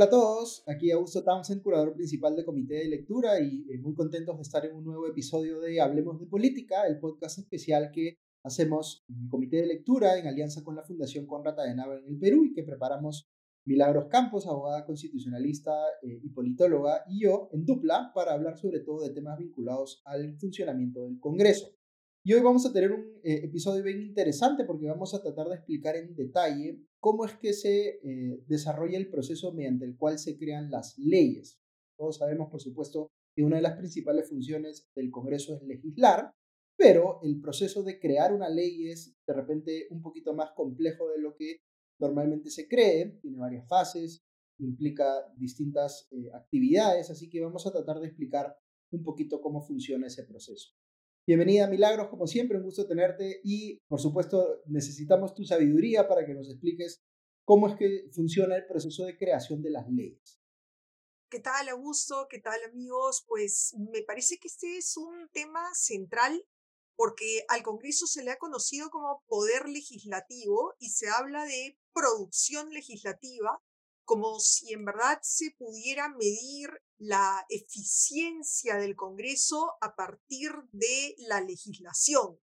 Hola a todos, aquí Augusto Townsend, curador principal de Comité de Lectura y eh, muy contentos de estar en un nuevo episodio de Hablemos de Política, el podcast especial que hacemos en el Comité de Lectura en alianza con la Fundación Conrad Adenauer en el Perú y que preparamos Milagros Campos, abogada constitucionalista eh, y politóloga, y yo en dupla para hablar sobre todo de temas vinculados al funcionamiento del Congreso. Y hoy vamos a tener un eh, episodio bien interesante porque vamos a tratar de explicar en detalle cómo es que se eh, desarrolla el proceso mediante el cual se crean las leyes. Todos sabemos, por supuesto, que una de las principales funciones del Congreso es legislar, pero el proceso de crear una ley es de repente un poquito más complejo de lo que normalmente se cree, tiene varias fases, implica distintas eh, actividades, así que vamos a tratar de explicar un poquito cómo funciona ese proceso. Bienvenida, Milagros, como siempre, un gusto tenerte y, por supuesto, necesitamos tu sabiduría para que nos expliques cómo es que funciona el proceso de creación de las leyes. ¿Qué tal, Augusto? ¿Qué tal, amigos? Pues me parece que este es un tema central porque al Congreso se le ha conocido como poder legislativo y se habla de producción legislativa como si en verdad se pudiera medir la eficiencia del Congreso a partir de la legislación.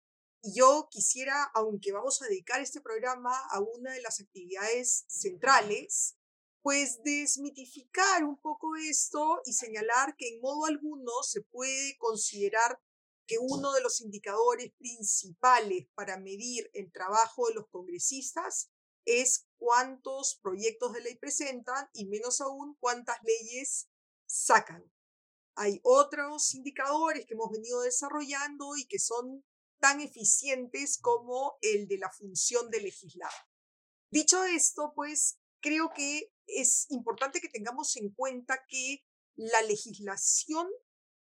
Y yo quisiera, aunque vamos a dedicar este programa a una de las actividades centrales, pues desmitificar un poco esto y señalar que en modo alguno se puede considerar que uno de los indicadores principales para medir el trabajo de los congresistas es cuántos proyectos de ley presentan y menos aún cuántas leyes sacan. Hay otros indicadores que hemos venido desarrollando y que son tan eficientes como el de la función de legislar. Dicho esto, pues creo que es importante que tengamos en cuenta que la legislación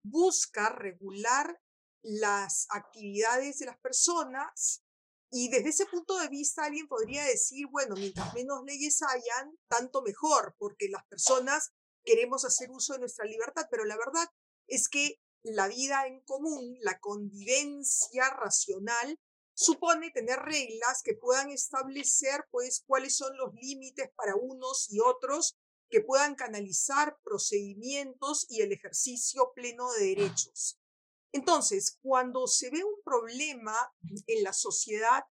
busca regular las actividades de las personas y desde ese punto de vista alguien podría decir, bueno, mientras menos leyes hayan, tanto mejor, porque las personas queremos hacer uso de nuestra libertad, pero la verdad es que la vida en común, la convivencia racional, supone tener reglas que puedan establecer, pues, cuáles son los límites para unos y otros, que puedan canalizar procedimientos y el ejercicio pleno de derechos. Entonces, cuando se ve un problema en la sociedad,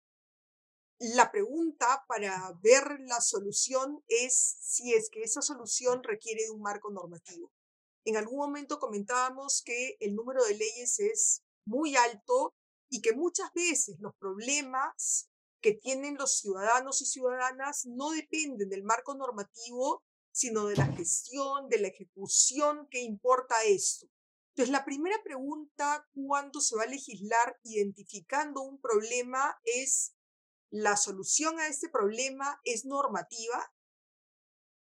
la pregunta para ver la solución es si es que esa solución requiere de un marco normativo. En algún momento comentábamos que el número de leyes es muy alto y que muchas veces los problemas que tienen los ciudadanos y ciudadanas no dependen del marco normativo, sino de la gestión, de la ejecución que importa esto. Entonces, la primera pregunta cuando se va a legislar identificando un problema es, ¿la solución a este problema es normativa?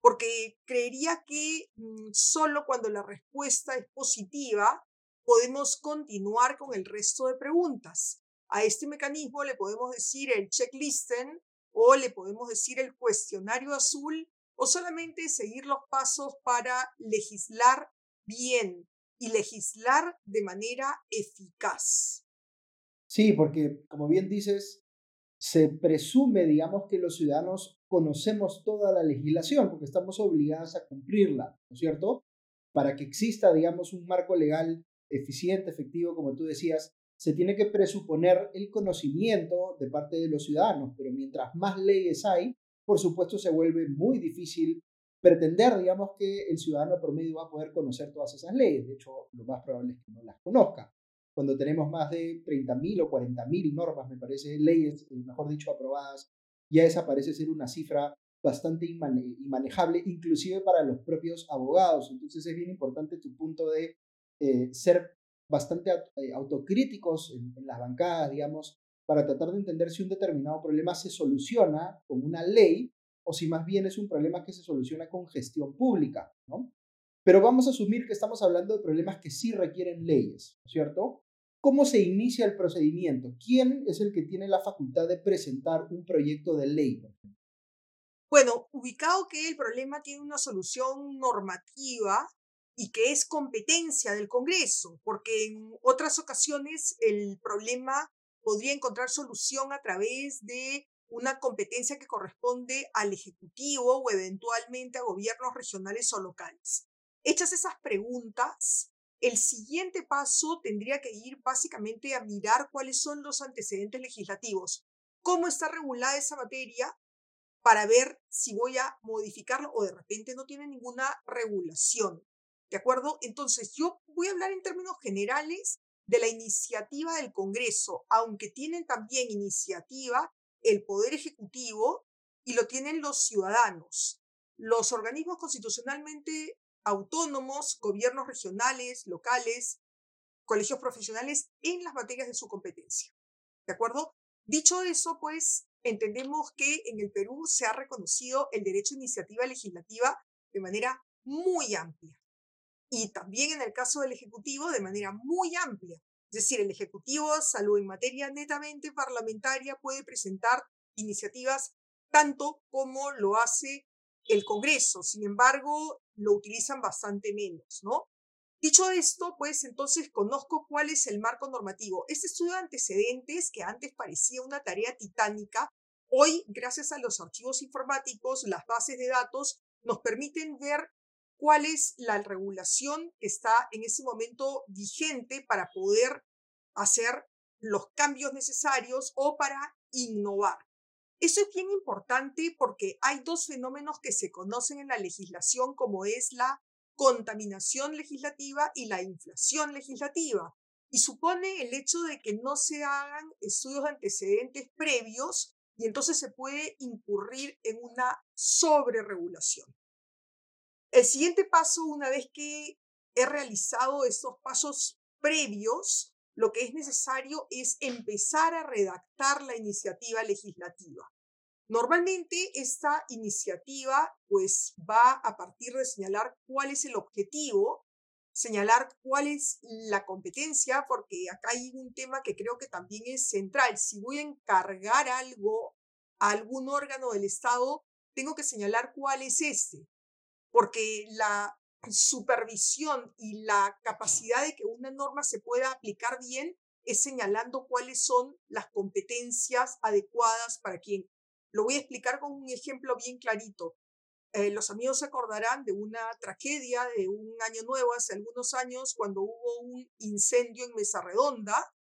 Porque creería que mm, solo cuando la respuesta es positiva podemos continuar con el resto de preguntas. A este mecanismo le podemos decir el checklisten o le podemos decir el cuestionario azul o solamente seguir los pasos para legislar bien, y legislar de manera eficaz. Sí, porque como bien dices, se presume, digamos, que los ciudadanos conocemos toda la legislación porque estamos obligados a cumplirla, ¿no es cierto? Para que exista, digamos, un marco legal eficiente, efectivo, como tú decías, se tiene que presuponer el conocimiento de parte de los ciudadanos, pero mientras más leyes hay, por supuesto se vuelve muy difícil pretender, digamos, que el ciudadano promedio va a poder conocer todas esas leyes. De hecho, lo más probable es que no las conozca. Cuando tenemos más de 30.000 o 40.000 normas, me parece, leyes, eh, mejor dicho, aprobadas, ya esa parece ser una cifra bastante inmanejable, inclusive para los propios abogados. Entonces es bien importante tu punto de eh, ser bastante eh, autocríticos en las bancadas, digamos, para tratar de entender si un determinado problema se soluciona con una ley o si más bien es un problema que se soluciona con gestión pública, ¿no? Pero vamos a asumir que estamos hablando de problemas que sí requieren leyes, ¿cierto? ¿Cómo se inicia el procedimiento? ¿Quién es el que tiene la facultad de presentar un proyecto de ley? Bueno, ubicado que el problema tiene una solución normativa y que es competencia del Congreso, porque en otras ocasiones el problema podría encontrar solución a través de una competencia que corresponde al Ejecutivo o eventualmente a gobiernos regionales o locales. Hechas esas preguntas, el siguiente paso tendría que ir básicamente a mirar cuáles son los antecedentes legislativos, cómo está regulada esa materia para ver si voy a modificarlo o de repente no tiene ninguna regulación. ¿De acuerdo? Entonces, yo voy a hablar en términos generales de la iniciativa del Congreso, aunque tienen también iniciativa el Poder Ejecutivo y lo tienen los ciudadanos. Los organismos constitucionalmente autónomos, gobiernos regionales, locales, colegios profesionales en las materias de su competencia. ¿De acuerdo? Dicho eso, pues entendemos que en el Perú se ha reconocido el derecho a iniciativa legislativa de manera muy amplia. Y también en el caso del Ejecutivo de manera muy amplia. Es decir, el Ejecutivo, salvo en materia netamente parlamentaria, puede presentar iniciativas tanto como lo hace el Congreso. Sin embargo, lo utilizan bastante menos, ¿no? Dicho esto, pues entonces conozco cuál es el marco normativo. Este estudio de antecedentes, que antes parecía una tarea titánica, hoy, gracias a los archivos informáticos, las bases de datos, nos permiten ver cuál es la regulación que está en ese momento vigente para poder hacer los cambios necesarios o para innovar. Eso es bien importante porque hay dos fenómenos que se conocen en la legislación como es la contaminación legislativa y la inflación legislativa. Y supone el hecho de que no se hagan estudios de antecedentes previos y entonces se puede incurrir en una sobreregulación. El siguiente paso, una vez que he realizado estos pasos previos, lo que es necesario es empezar a redactar la iniciativa legislativa. Normalmente esta iniciativa pues va a partir de señalar cuál es el objetivo, señalar cuál es la competencia, porque acá hay un tema que creo que también es central. Si voy a encargar algo a algún órgano del Estado, tengo que señalar cuál es este, porque la supervisión y la capacidad de que una norma se pueda aplicar bien es señalando cuáles son las competencias adecuadas para quien lo voy a explicar con un ejemplo bien clarito. Eh, los amigos se acordarán de una tragedia de un año nuevo hace algunos años cuando hubo un incendio en Mesa Redonda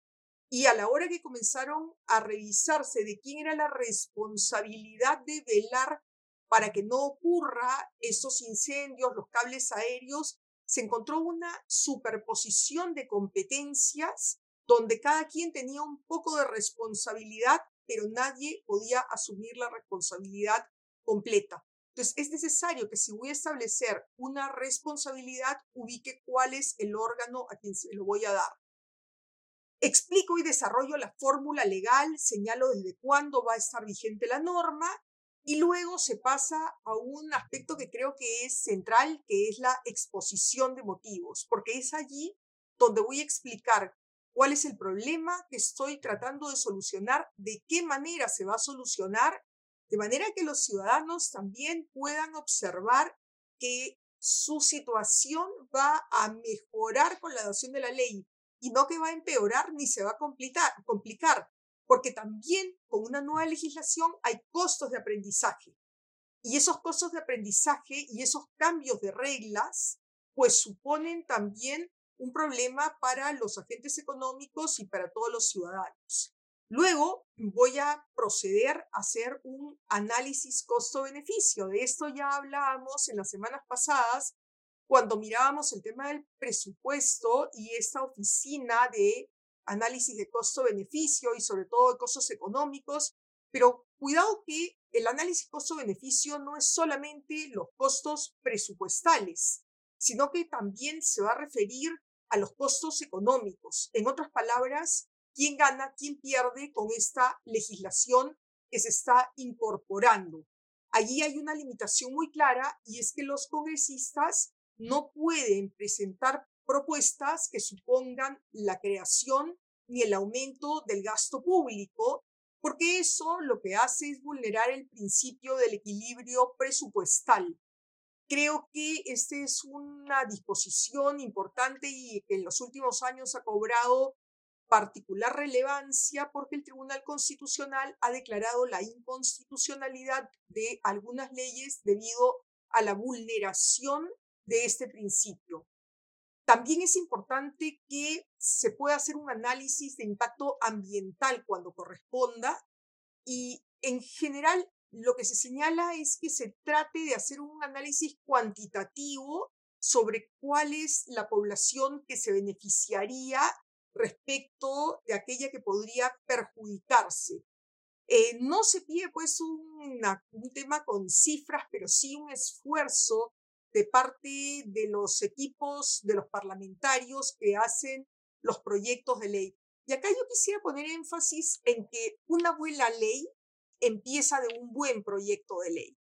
y a la hora que comenzaron a revisarse de quién era la responsabilidad de velar para que no ocurra esos incendios, los cables aéreos, se encontró una superposición de competencias donde cada quien tenía un poco de responsabilidad pero nadie podía asumir la responsabilidad completa. Entonces, es necesario que si voy a establecer una responsabilidad, ubique cuál es el órgano a quien se lo voy a dar. Explico y desarrollo la fórmula legal, señalo desde cuándo va a estar vigente la norma y luego se pasa a un aspecto que creo que es central, que es la exposición de motivos, porque es allí donde voy a explicar cuál es el problema que estoy tratando de solucionar, de qué manera se va a solucionar, de manera que los ciudadanos también puedan observar que su situación va a mejorar con la adopción de la ley y no que va a empeorar ni se va a complicar, porque también con una nueva legislación hay costos de aprendizaje. Y esos costos de aprendizaje y esos cambios de reglas, pues suponen también un problema para los agentes económicos y para todos los ciudadanos. Luego voy a proceder a hacer un análisis costo-beneficio. De esto ya hablábamos en las semanas pasadas cuando mirábamos el tema del presupuesto y esta oficina de análisis de costo-beneficio y sobre todo de costos económicos. Pero cuidado que el análisis costo-beneficio no es solamente los costos presupuestales, sino que también se va a referir a los costos económicos. En otras palabras, quién gana, quién pierde con esta legislación que se está incorporando. Allí hay una limitación muy clara y es que los congresistas no pueden presentar propuestas que supongan la creación ni el aumento del gasto público, porque eso lo que hace es vulnerar el principio del equilibrio presupuestal. Creo que esta es una disposición importante y que en los últimos años ha cobrado particular relevancia porque el Tribunal Constitucional ha declarado la inconstitucionalidad de algunas leyes debido a la vulneración de este principio. También es importante que se pueda hacer un análisis de impacto ambiental cuando corresponda y en general lo que se señala es que se trate de hacer un análisis cuantitativo sobre cuál es la población que se beneficiaría respecto de aquella que podría perjudicarse. Eh, no se pide pues un tema con cifras, pero sí un esfuerzo de parte de los equipos, de los parlamentarios que hacen los proyectos de ley. Y acá yo quisiera poner énfasis en que una buena ley empieza de un buen proyecto de ley.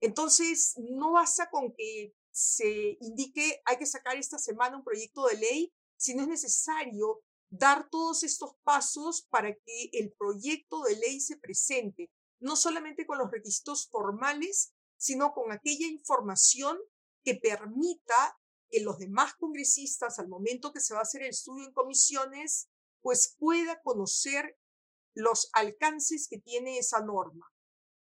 Entonces, no basta con que se indique hay que sacar esta semana un proyecto de ley, sino es necesario dar todos estos pasos para que el proyecto de ley se presente, no solamente con los requisitos formales, sino con aquella información que permita que los demás congresistas, al momento que se va a hacer el estudio en comisiones, pues pueda conocer los alcances que tiene esa norma.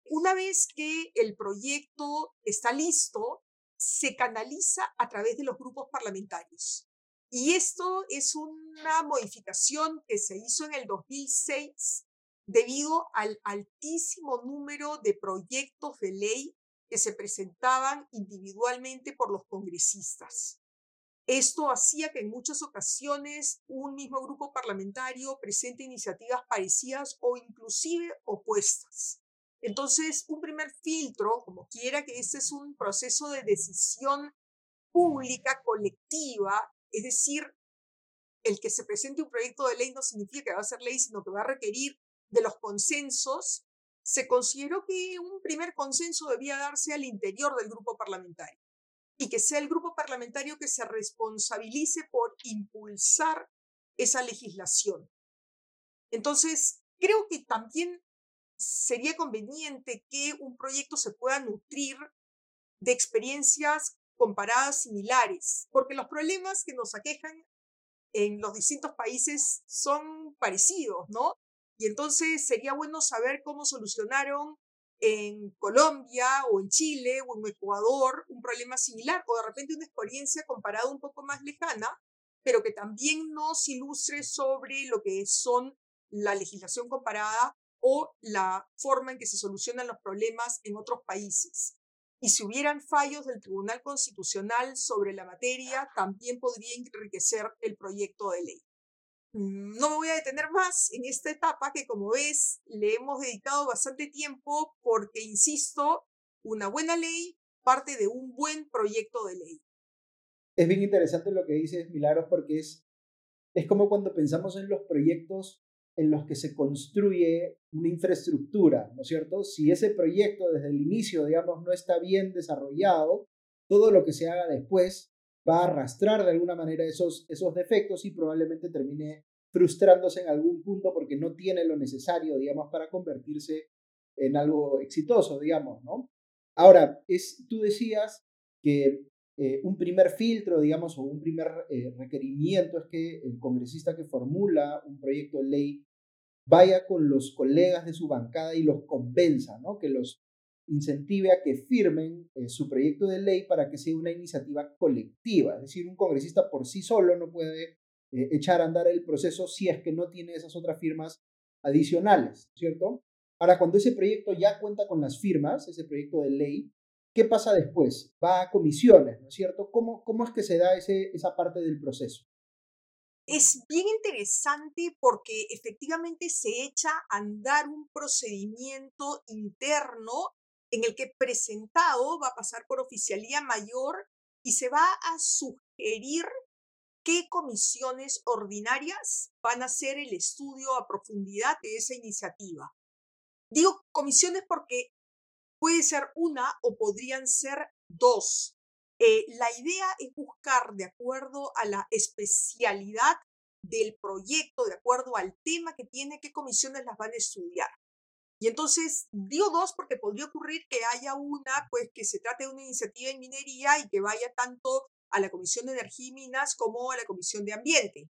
Una vez que el proyecto está listo, se canaliza a través de los grupos parlamentarios. Y esto es una modificación que se hizo en el 2006 debido al altísimo número de proyectos de ley que se presentaban individualmente por los congresistas. Esto hacía que en muchas ocasiones un mismo grupo parlamentario presente iniciativas parecidas o inclusive opuestas. Entonces, un primer filtro, como quiera que este es un proceso de decisión pública, colectiva, es decir, el que se presente un proyecto de ley no significa que va a ser ley, sino que va a requerir de los consensos, se consideró que un primer consenso debía darse al interior del grupo parlamentario y que sea el grupo parlamentario que se responsabilice por impulsar esa legislación. Entonces, creo que también sería conveniente que un proyecto se pueda nutrir de experiencias comparadas similares, porque los problemas que nos aquejan en los distintos países son parecidos, ¿no? Y entonces sería bueno saber cómo solucionaron en Colombia o en Chile o en Ecuador un problema similar o de repente una experiencia comparada un poco más lejana, pero que también nos ilustre sobre lo que son la legislación comparada o la forma en que se solucionan los problemas en otros países. Y si hubieran fallos del Tribunal Constitucional sobre la materia, también podría enriquecer el proyecto de ley. Mm, no me voy a detener más en esta etapa que, como ves, le hemos dedicado bastante tiempo porque, insisto, una buena ley parte de un buen proyecto de ley. Es bien interesante lo que dices, Milagros, porque es, es como cuando pensamos en los proyectos en los que se construye una infraestructura, ¿no es cierto? Si ese proyecto desde el inicio, digamos, no está bien desarrollado, todo lo que se haga después va a arrastrar de alguna manera esos, esos defectos y probablemente termine frustrándose en algún punto porque no tiene lo necesario, digamos, para convertirse en algo exitoso, digamos, ¿no? Ahora, es, tú decías que eh, un primer filtro, digamos, o un primer eh, requerimiento es que el congresista que formula un proyecto de ley vaya con los colegas de su bancada y los convenza, ¿no? Que los incentive a que firmen eh, su proyecto de ley para que sea una iniciativa colectiva. Es decir, un congresista por sí solo no puede eh, echar a andar el proceso si es que no tiene esas otras firmas adicionales, ¿cierto? Ahora, cuando ese proyecto ya cuenta con las firmas, ese proyecto de ley, ¿qué pasa después? Va a comisiones, ¿no es cierto? ¿Cómo, cómo es que se da ese, esa parte del proceso? Es bien interesante porque efectivamente se echa a andar un procedimiento interno en el que presentado va a pasar por oficialía mayor y se va a sugerir qué comisiones ordinarias van a hacer el estudio a profundidad de esa iniciativa. Digo comisiones porque puede ser una o podrían ser dos. Eh, la idea es buscar, de acuerdo a la especialidad del proyecto, de acuerdo al tema que tiene, qué comisiones las van a estudiar. Y entonces dio dos porque podría ocurrir que haya una, pues que se trate de una iniciativa en minería y que vaya tanto a la Comisión de Energía y Minas como a la Comisión de Ambiente.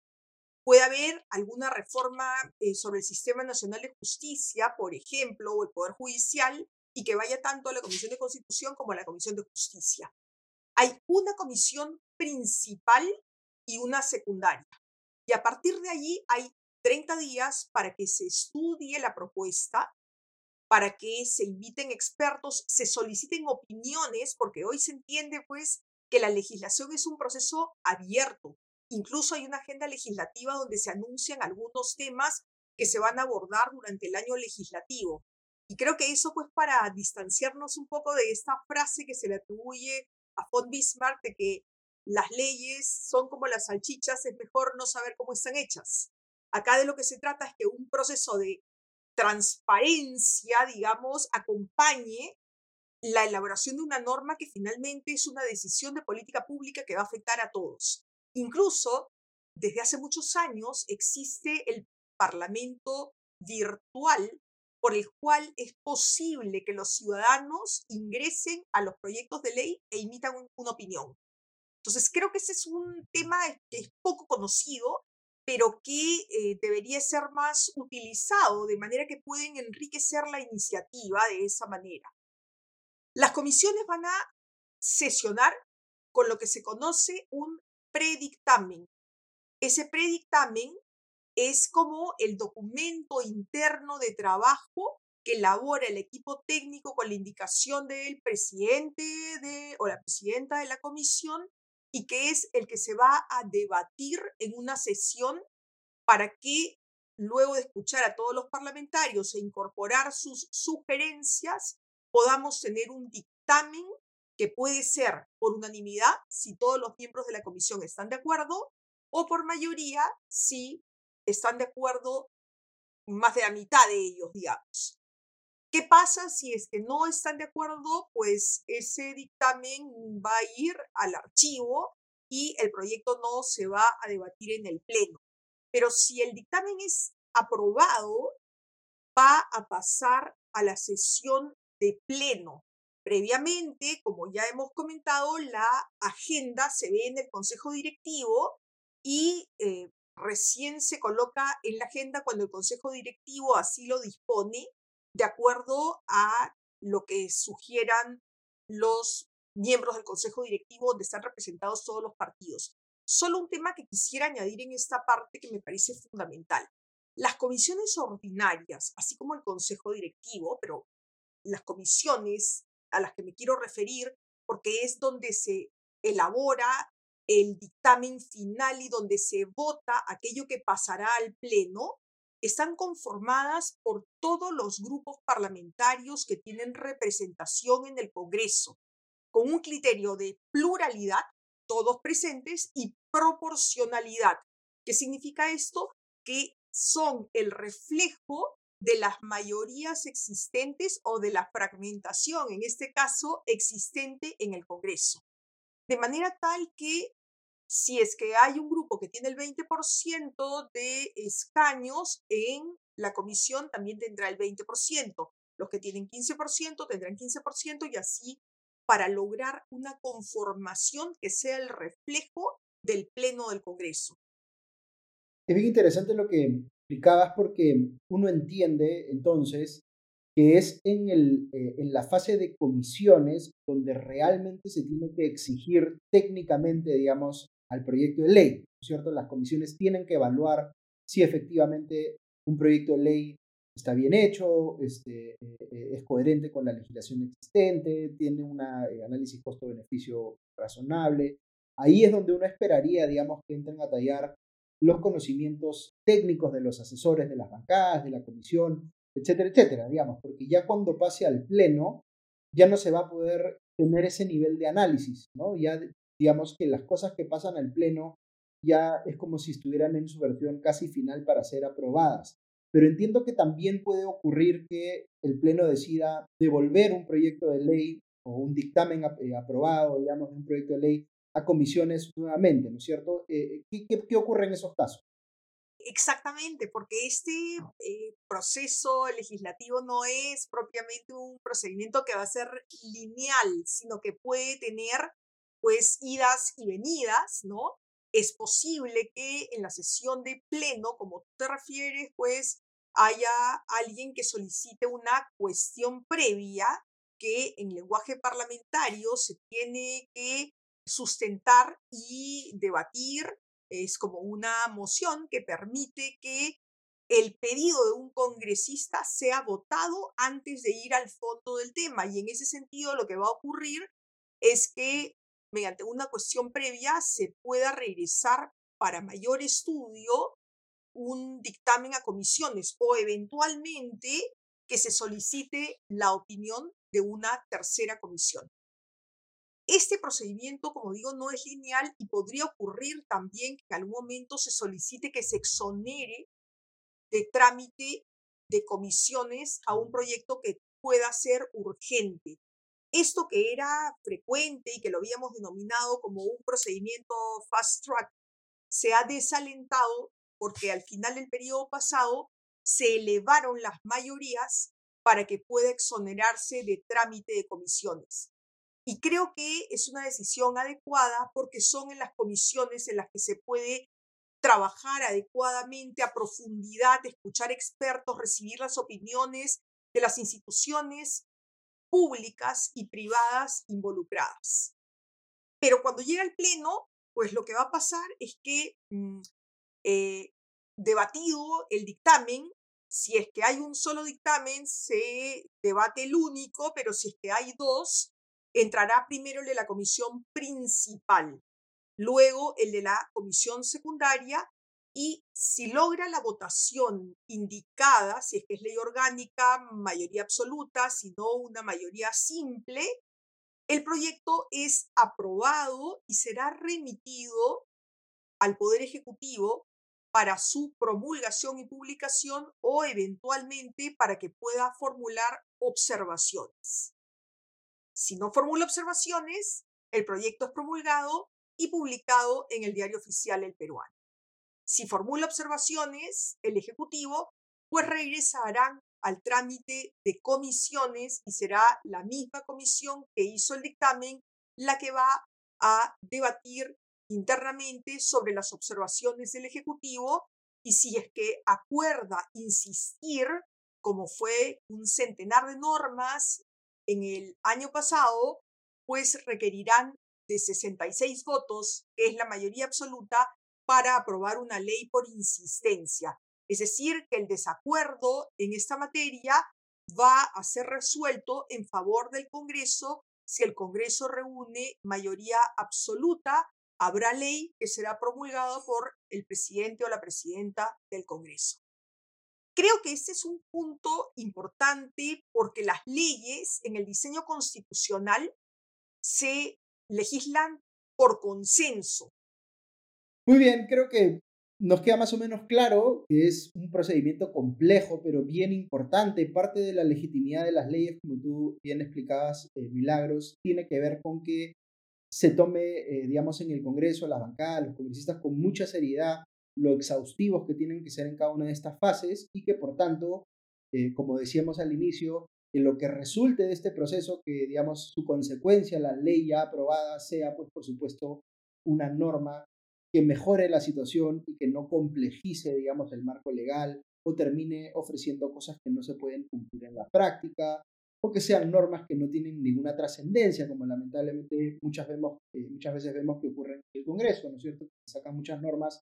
Puede haber alguna reforma eh, sobre el Sistema Nacional de Justicia, por ejemplo, o el Poder Judicial, y que vaya tanto a la Comisión de Constitución como a la Comisión de Justicia. Hay una comisión principal y una secundaria. Y a partir de allí hay 30 días para que se estudie la propuesta, para que se inviten expertos, se soliciten opiniones, porque hoy se entiende pues que la legislación es un proceso abierto. Incluso hay una agenda legislativa donde se anuncian algunos temas que se van a abordar durante el año legislativo. Y creo que eso, pues, para distanciarnos un poco de esta frase que se le atribuye a von Bismarck de que las leyes son como las salchichas, es mejor no saber cómo están hechas. Acá de lo que se trata es que un proceso de transparencia, digamos, acompañe la elaboración de una norma que finalmente es una decisión de política pública que va a afectar a todos. Incluso, desde hace muchos años existe el Parlamento virtual por el cual es posible que los ciudadanos ingresen a los proyectos de ley e imitan una opinión. Entonces, creo que ese es un tema que es poco conocido, pero que eh, debería ser más utilizado, de manera que pueden enriquecer la iniciativa de esa manera. Las comisiones van a sesionar con lo que se conoce un predictamen. Ese predictamen es como el documento interno de trabajo que elabora el equipo técnico con la indicación del presidente de, o la presidenta de la comisión y que es el que se va a debatir en una sesión para que luego de escuchar a todos los parlamentarios e incorporar sus sugerencias, podamos tener un dictamen que puede ser por unanimidad si todos los miembros de la comisión están de acuerdo o por mayoría si están de acuerdo más de la mitad de ellos, digamos. ¿Qué pasa si es que no están de acuerdo? Pues ese dictamen va a ir al archivo y el proyecto no se va a debatir en el pleno. Pero si el dictamen es aprobado, va a pasar a la sesión de pleno. Previamente, como ya hemos comentado, la agenda se ve en el Consejo Directivo y eh, recién se coloca en la agenda cuando el Consejo Directivo así lo dispone, de acuerdo a lo que sugieran los miembros del Consejo Directivo donde están representados todos los partidos. Solo un tema que quisiera añadir en esta parte que me parece fundamental. Las comisiones ordinarias, así como el Consejo Directivo, pero las comisiones a las que me quiero referir, porque es donde se elabora el dictamen final y donde se vota aquello que pasará al Pleno, están conformadas por todos los grupos parlamentarios que tienen representación en el Congreso, con un criterio de pluralidad, todos presentes, y proporcionalidad. ¿Qué significa esto? Que son el reflejo de las mayorías existentes o de la fragmentación, en este caso, existente en el Congreso. De manera tal que si es que hay un grupo que tiene el 20% de escaños en la comisión, también tendrá el 20%. Los que tienen 15% tendrán 15% y así para lograr una conformación que sea el reflejo del Pleno del Congreso. Es bien interesante lo que explicabas porque uno entiende entonces que es en, el, eh, en la fase de comisiones donde realmente se tiene que exigir técnicamente, digamos, al proyecto de ley, ¿cierto? Las comisiones tienen que evaluar si efectivamente un proyecto de ley está bien hecho, este, eh, es coherente con la legislación existente, tiene un eh, análisis costo-beneficio razonable. Ahí es donde uno esperaría, digamos, que entren a tallar los conocimientos técnicos de los asesores de las bancadas, de la comisión, etcétera, etcétera, digamos, porque ya cuando pase al pleno, ya no se va a poder tener ese nivel de análisis, ¿no? Ya digamos que las cosas que pasan al pleno ya es como si estuvieran en su versión casi final para ser aprobadas. Pero entiendo que también puede ocurrir que el pleno decida devolver un proyecto de ley o un dictamen eh, aprobado, digamos, de un proyecto de ley a comisiones nuevamente, ¿no es cierto? Eh, ¿qué, qué, ocurre en esos casos? Exactamente, porque este eh, proceso legislativo no es propiamente un procedimiento que va a ser lineal, sino que puede tener pues idas y venidas, ¿no? es posible que en la sesión de pleno, como tú te refieres, pues haya alguien que solicite una cuestión previa que en lenguaje parlamentario se tiene que sustentar y debatir. Es como una moción que permite que el pedido de un congresista sea votado antes de ir al fondo del tema. Y en ese sentido lo que va a ocurrir es que mediante una cuestión previa se pueda regresar para mayor estudio un dictamen a comisiones o eventualmente que se solicite la opinión de una tercera comisión. Este procedimiento, como digo, no es lineal y podría ocurrir también que en algún momento se solicite que se exonere de trámite de comisiones a un proyecto que pueda ser urgente. Esto que era frecuente y que lo habíamos denominado como un procedimiento fast track se ha desalentado porque al final del periodo pasado se elevaron las mayorías para que pueda exonerarse de trámite de comisiones. Y creo que es una decisión adecuada porque son en las comisiones en las que se puede trabajar adecuadamente, a profundidad, escuchar expertos, recibir las opiniones de las instituciones públicas y privadas involucradas. Pero cuando llega el Pleno, pues lo que va a pasar es que mm, eh, debatido el dictamen, si es que hay un solo dictamen, se debate el único, pero si es que hay dos, entrará primero el de la comisión principal, luego el de la comisión secundaria y si logra la votación indicada, si es que es ley orgánica, mayoría absoluta, si no una mayoría simple, el proyecto es aprobado y será remitido al Poder Ejecutivo para su promulgación y publicación o eventualmente para que pueda formular observaciones. Si no formula observaciones, el proyecto es promulgado y publicado en el diario oficial El Peruano. Si formula observaciones, el Ejecutivo, pues regresarán al trámite de comisiones y será la misma comisión que hizo el dictamen la que va a debatir internamente sobre las observaciones del Ejecutivo y si es que acuerda insistir, como fue un centenar de normas en el año pasado, pues requerirán de 66 votos, que es la mayoría absoluta, para aprobar una ley por insistencia. Es decir, que el desacuerdo en esta materia va a ser resuelto en favor del Congreso si el Congreso reúne mayoría absoluta habrá ley que será promulgada por el presidente o la presidenta del Congreso. Creo que este es un punto importante porque las leyes en el diseño constitucional se legislan por consenso. Muy bien, creo que nos queda más o menos claro que es un procedimiento complejo, pero bien importante. Parte de la legitimidad de las leyes, como tú bien explicabas, eh, Milagros, tiene que ver con que se tome, eh, digamos, en el Congreso, la bancada, los congresistas con mucha seriedad lo exhaustivos que tienen que ser en cada una de estas fases y que por tanto, eh, como decíamos al inicio, en lo que resulte de este proceso, que digamos su consecuencia, la ley ya aprobada, sea pues por supuesto una norma que mejore la situación y que no complejice, digamos, el marco legal o termine ofreciendo cosas que no se pueden cumplir en la práctica o que sean normas que no tienen ninguna trascendencia, como lamentablemente muchas, vemos, eh, muchas veces vemos que ocurre en el Congreso, ¿no es cierto? sacan muchas normas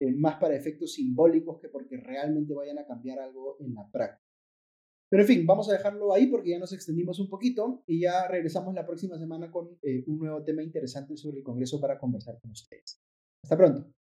eh, más para efectos simbólicos que porque realmente vayan a cambiar algo en la práctica. Pero en fin, vamos a dejarlo ahí porque ya nos extendimos un poquito y ya regresamos la próxima semana con eh, un nuevo tema interesante sobre el Congreso para conversar con ustedes. Hasta pronto.